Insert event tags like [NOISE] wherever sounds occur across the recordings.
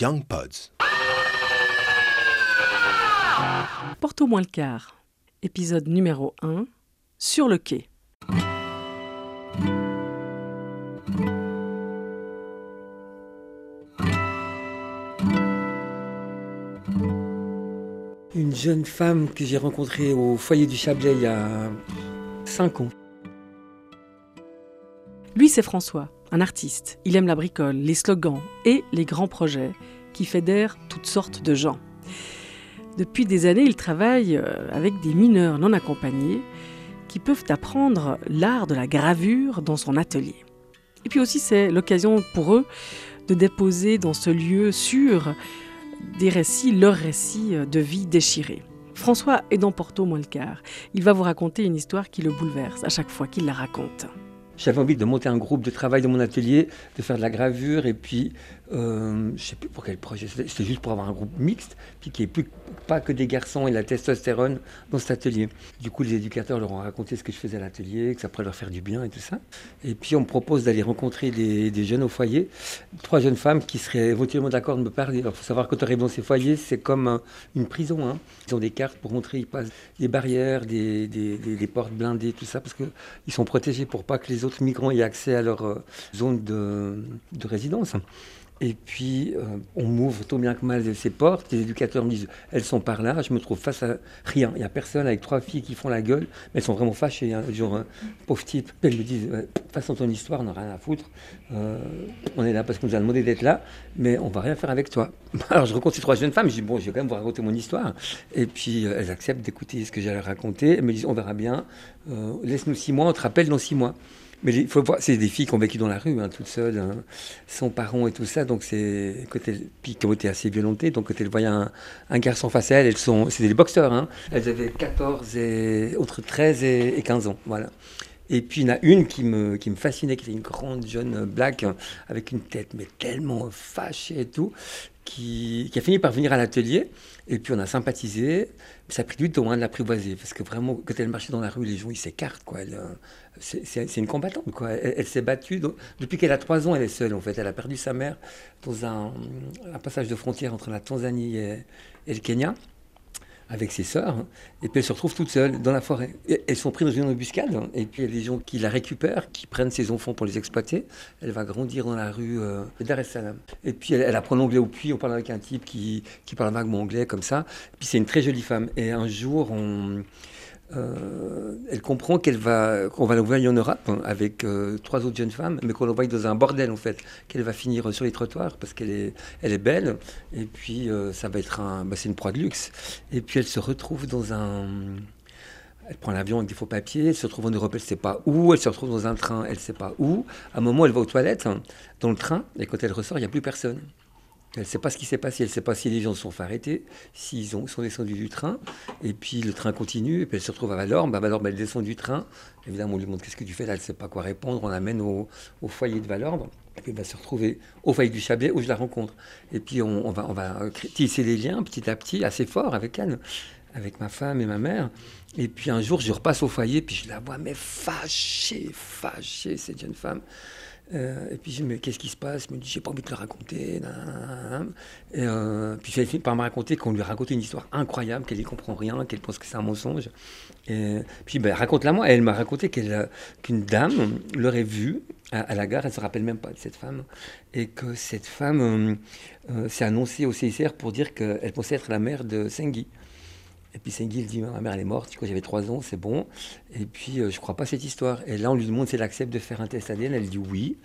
Young Pods. Porto moins le quart. Épisode numéro 1. Sur le quai. Une jeune femme que j'ai rencontrée au foyer du Chablais il y a 5 ans. Lui, c'est François, un artiste. Il aime la bricole, les slogans et les grands projets qui fédèrent toutes sortes de gens. Depuis des années, il travaille euh, avec des mineurs non accompagnés qui peuvent apprendre l'art de la gravure dans son atelier. Et puis aussi, c'est l'occasion pour eux de déposer dans ce lieu sûr des récits, leurs récits de vie déchirés. François est dans Porto Molcar. Il va vous raconter une histoire qui le bouleverse à chaque fois qu'il la raconte. J'avais envie de monter un groupe de travail dans mon atelier, de faire de la gravure, et puis euh, je sais plus pour quel projet, c'était juste pour avoir un groupe mixte, puis qu'il n'y ait plus, pas que des garçons et la testostérone dans cet atelier. Du coup, les éducateurs leur ont raconté ce que je faisais à l'atelier, que ça pourrait leur faire du bien et tout ça. Et puis on me propose d'aller rencontrer des, jeunes au foyer, trois jeunes femmes qui seraient éventuellement d'accord de me parler. Il faut savoir que quand arrives dans ces foyers, c'est comme une prison. Hein. Ils ont des cartes pour montrer, ils passent des barrières, des, portes blindées, tout ça, parce qu'ils sont protégés pour pas que les autres migrants aient accès à leur euh, zone de résidence. Et puis, euh, on m'ouvre tout bien que mal ces portes. Les éducateurs me disent, elles sont par là. Je me trouve face à rien. Il n'y a personne avec trois filles qui font la gueule. Mais elles sont vraiment fâchées. Hein, genre, hein, pauvre type. Elles me disent, toute façon, ton histoire, on n'a rien à foutre. Euh, on est là parce qu'on nous a demandé d'être là, mais on va rien faire avec toi. [LAUGHS] Alors, je rencontre ces trois jeunes femmes. Je dis, bon, je vais quand même vous raconter mon histoire. Et puis, elles acceptent d'écouter ce que j'allais raconter. Elles me disent, on verra bien. Laisse-nous six mois, on te rappelle dans six mois. Mais il faut voir, c'est des filles qui ont vécu dans la rue, hein, toutes seules, hein, sans parents et tout ça. Donc c'est puis qui ont été assez violentées. Donc quand elles voyaient un, garçon face à elles, elles sont, c'était des boxeurs. Hein. Elles avaient 14 et entre 13 et, 15 ans, voilà. Et puis il y en a une qui me, qui me fascinait, qui était une grande jeune black avec une tête mais tellement fâchée et tout, qui, a fini par venir à l'atelier. Et puis on a sympathisé. Ça a pris du temps de l'apprivoiser parce que vraiment, quand elle marchait dans la rue, les gens ils s'écartent. Quoi. Elle, c'est une combattante. Quoi. Elle, s'est battue. depuis qu'elle a trois ans, elle est seule, en fait. Elle a perdu sa mère dans un, passage de frontière entre la Tanzanie et, le Kenya avec ses sœurs, et puis elle se retrouve toute seule dans la forêt. elles sont prises dans une embuscade, et puis il y a des gens qui la récupèrent, qui prennent ses enfants pour les exploiter. Elle va grandir dans la rue euh, Dar. Et puis elle, apprend l'anglais au puits, on parle avec un type qui, qui parle vaguement anglais, comme ça. Et puis c'est une très jolie femme. Et un jour, on euh, elle comprend qu'elle va, qu'on va l'envoyer en Europe hein, avec euh, trois autres jeunes femmes, mais qu'on l'envoie dans un bordel en fait, qu'elle va finir sur les trottoirs parce qu'elle est, elle est belle, et puis euh, ça va être un, bah, c'est une proie de luxe. Et puis elle se retrouve dans un, elle prend l'avion avec des faux papiers, elle se retrouve en Europe, elle ne sait pas où, elle se retrouve dans un train, elle ne sait pas où. À un moment, elle va aux toilettes hein, dans le train, et quand elle ressort, il n'y a plus personne. Elle ne sait pas ce qui s'est passé, elle ne sait pas si les gens se sont fait arrêter, s'ils sont descendus du train, et puis le train continue, et puis elle se retrouve à Valorbe. À elle descend du train. Évidemment, on lui demande qu'est-ce que tu fais là, elle ne sait pas quoi répondre. On l'amène au, foyer de Valorbe, et puis elle va se retrouver au foyer du Chablais où je la rencontre. Et puis on, va, tisser les liens petit à petit, assez fort avec elle, avec ma femme et ma mère. Et puis un jour, je repasse au foyer, puis je la vois, mais fâchée, fâchée, cette jeune femme. Euh, et puis je me dis, mais qu'est-ce qui se passe? Je me dis, j'ai pas envie de le raconter. Et euh, puis elle finit par me raconter qu'on lui a raconté une histoire incroyable, qu'elle n'y comprend rien, qu'elle pense que c'est un mensonge. Et puis ben, raconte-la moi. elle m'a raconté qu'une dame l'aurait vue à, la gare, elle ne se rappelle même pas de cette femme, et que cette femme euh, s'est annoncée au CICR pour dire qu'elle pensait être la mère de Sengui. Et puis Sengui, il dit, ma mère, elle est morte, j'avais trois ans, c'est bon. Et puis, euh, je crois pas cette histoire. Et là, on lui demande si elle accepte de faire un test ADN, elle dit oui.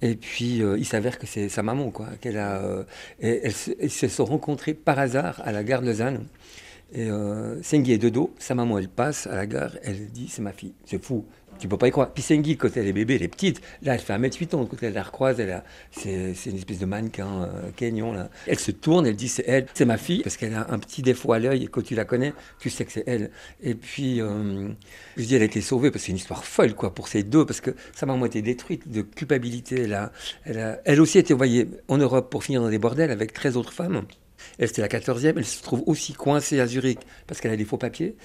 Et puis, euh, il s'avère que c'est sa maman, quoi. Qu'elle a, euh, et elles, se sont rencontrées par hasard à la gare de Lausanne. Et Sengui est de dos, sa maman, elle passe à la gare, elle dit, c'est ma fille. C'est fou. Tu peux pas y croire. Puis Sengi, quand elle est bébé, elle est petite. Là, elle fait 1m8 ans. Quand elle la recroise, elle c'est, une espèce de mannequin euh, kenyan. Là. Elle se tourne, elle dit c'est elle, c'est ma fille, parce qu'elle a un petit défaut à l'œil. Et quand tu la connais, tu sais que c'est elle. Et puis, euh, je dis, elle a été sauvée, parce que c'est une histoire folle, quoi, pour ces deux, parce que sa maman a été détruite de culpabilité. Elle, a, elle, a, elle aussi a été envoyée en Europe pour finir dans des bordels avec 13 autres femmes. Elle, c'était la 14e. Elle se trouve aussi coincée à Zurich parce qu'elle a des faux papiers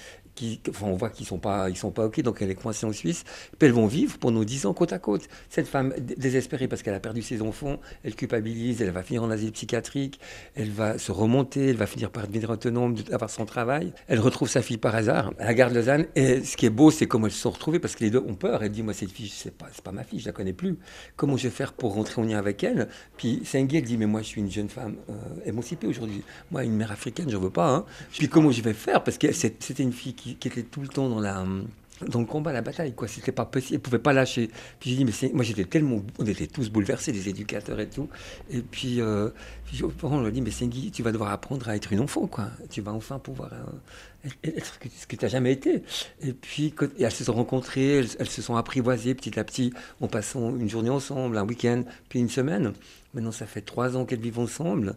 on voit qu'ils sont pas, ils sont pas ok, donc elle est coincée en Suisse. Puis elles vont vivre pendant 10 ans côte à côte. Cette femme désespérée parce qu'elle a perdu ses enfants, elle culpabilise, elle va finir en asile psychiatrique, elle va se remonter, elle va finir par devenir autonome, avoir son travail. Elle retrouve sa fille par hasard à la gare de Lausanne. Et ce qui est beau, c'est comment elles se sont retrouvées parce que les deux ont peur. Elle dit moi cette fille, c'est pas, pas ma fille, je la connais plus. Comment je vais faire pour rentrer en lien avec elle? Puis Sengi, elle dit mais moi je suis une jeune femme euh, émancipée aujourd'hui. Moi une mère africaine, je veux pas. Hein. Puis comment je vais faire? Parce que c'était une fille qui qui, était tout le temps dans la dans le combat, la bataille, quoi. C'était pas possible, elle pouvait pas lâcher. Puis j'ai dit, mais moi j'étais tellement, on était tous bouleversés, les éducateurs et tout. Et puis, euh, on a dit, mais Sengi, tu vas devoir apprendre à être une enfant, quoi. Tu vas enfin pouvoir euh, être ce que tu n'as jamais été. Et puis, elles se sont rencontrées, elles, se sont apprivoisées petit à petit, en passant une journée ensemble, un week-end, puis une semaine. Maintenant, ça fait trois ans qu'elles vivent ensemble.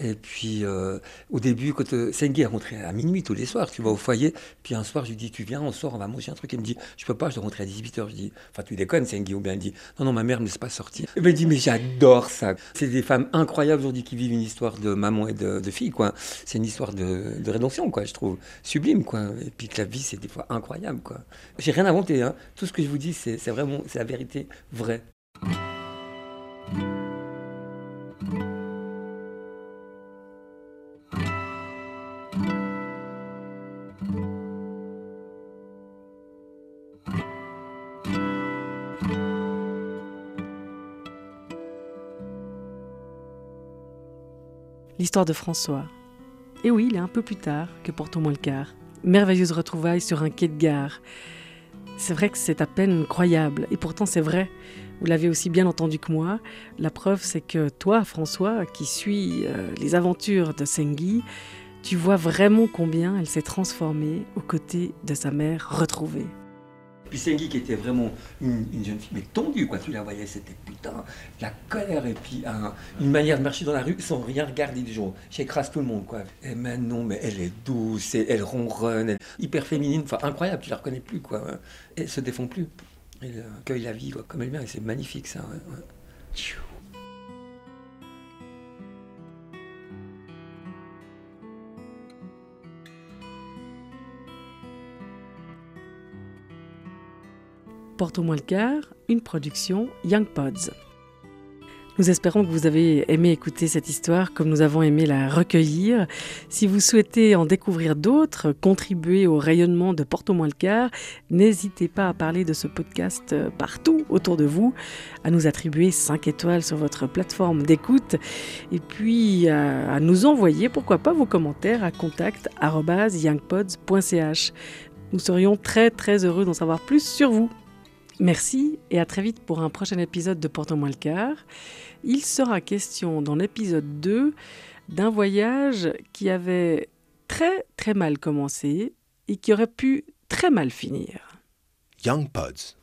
Et puis, euh, au début, quand euh, Sengi est rentré à minuit tous les soirs, tu vas au foyer, puis un soir, je lui dis, tu viens, on sort, on va manger un truc. Elle me dit, je peux pas, je dois rentrer à 18h. Je dis, enfin, tu déconnes, Sengi, ou bien elle dit, non, non, ma mère ne laisse pas sortir. Elle me dit, mais j'adore ça. C'est des femmes incroyables aujourd'hui qui vivent une histoire de maman et de, fille, quoi. C'est une histoire de, de, rédemption, quoi, je trouve. Sublime, quoi. Et puis que la vie, c'est des fois incroyable, quoi. J'ai rien inventé, hein. Tout ce que je vous dis, c'est vraiment, la vérité vraie. L'histoire de François. Et oui, il est un peu plus tard que Portons-moi le quart. Merveilleuse retrouvaille sur un quai de gare. C'est vrai que c'est à peine croyable, et pourtant c'est vrai. Vous l'avez aussi bien entendu que moi. La preuve, c'est que toi, François, qui suis euh, les aventures de Sengi, tu vois vraiment combien elle s'est transformée aux côtés de sa mère retrouvée. Puis Sengi qui était vraiment une, jeune fille, mais tendue, quoi. Tu la voyais, c'était putain, la colère et puis une manière de marcher dans la rue sans rien regarder du jour. J'écrase tout le monde, quoi. Et maintenant, mais elle est douce, elle ronronne, elle, hyper féminine, enfin incroyable, tu la reconnais plus, quoi. Elle se défend plus. Elle accueille la vie, quoi, comme elle vient, et c'est magnifique, ça. Porte au moins le quart, une production Young Pods. Nous espérons que vous avez aimé écouter cette histoire comme nous avons aimé la recueillir. Si vous souhaitez en découvrir d'autres, contribuer au rayonnement de Porte moins le quart, n'hésitez pas à parler de ce podcast partout autour de vous, à nous attribuer 5 étoiles sur votre plateforme d'écoute et puis à, nous envoyer, pourquoi pas, vos commentaires à contact.youngpods.ch. Nous serions très très heureux d'en savoir plus sur vous. Merci et à très vite pour un prochain épisode de Porte-moi le quart. Il sera question dans l'épisode 2 d'un voyage qui avait très très mal commencé et qui aurait pu très mal finir. Young Pods.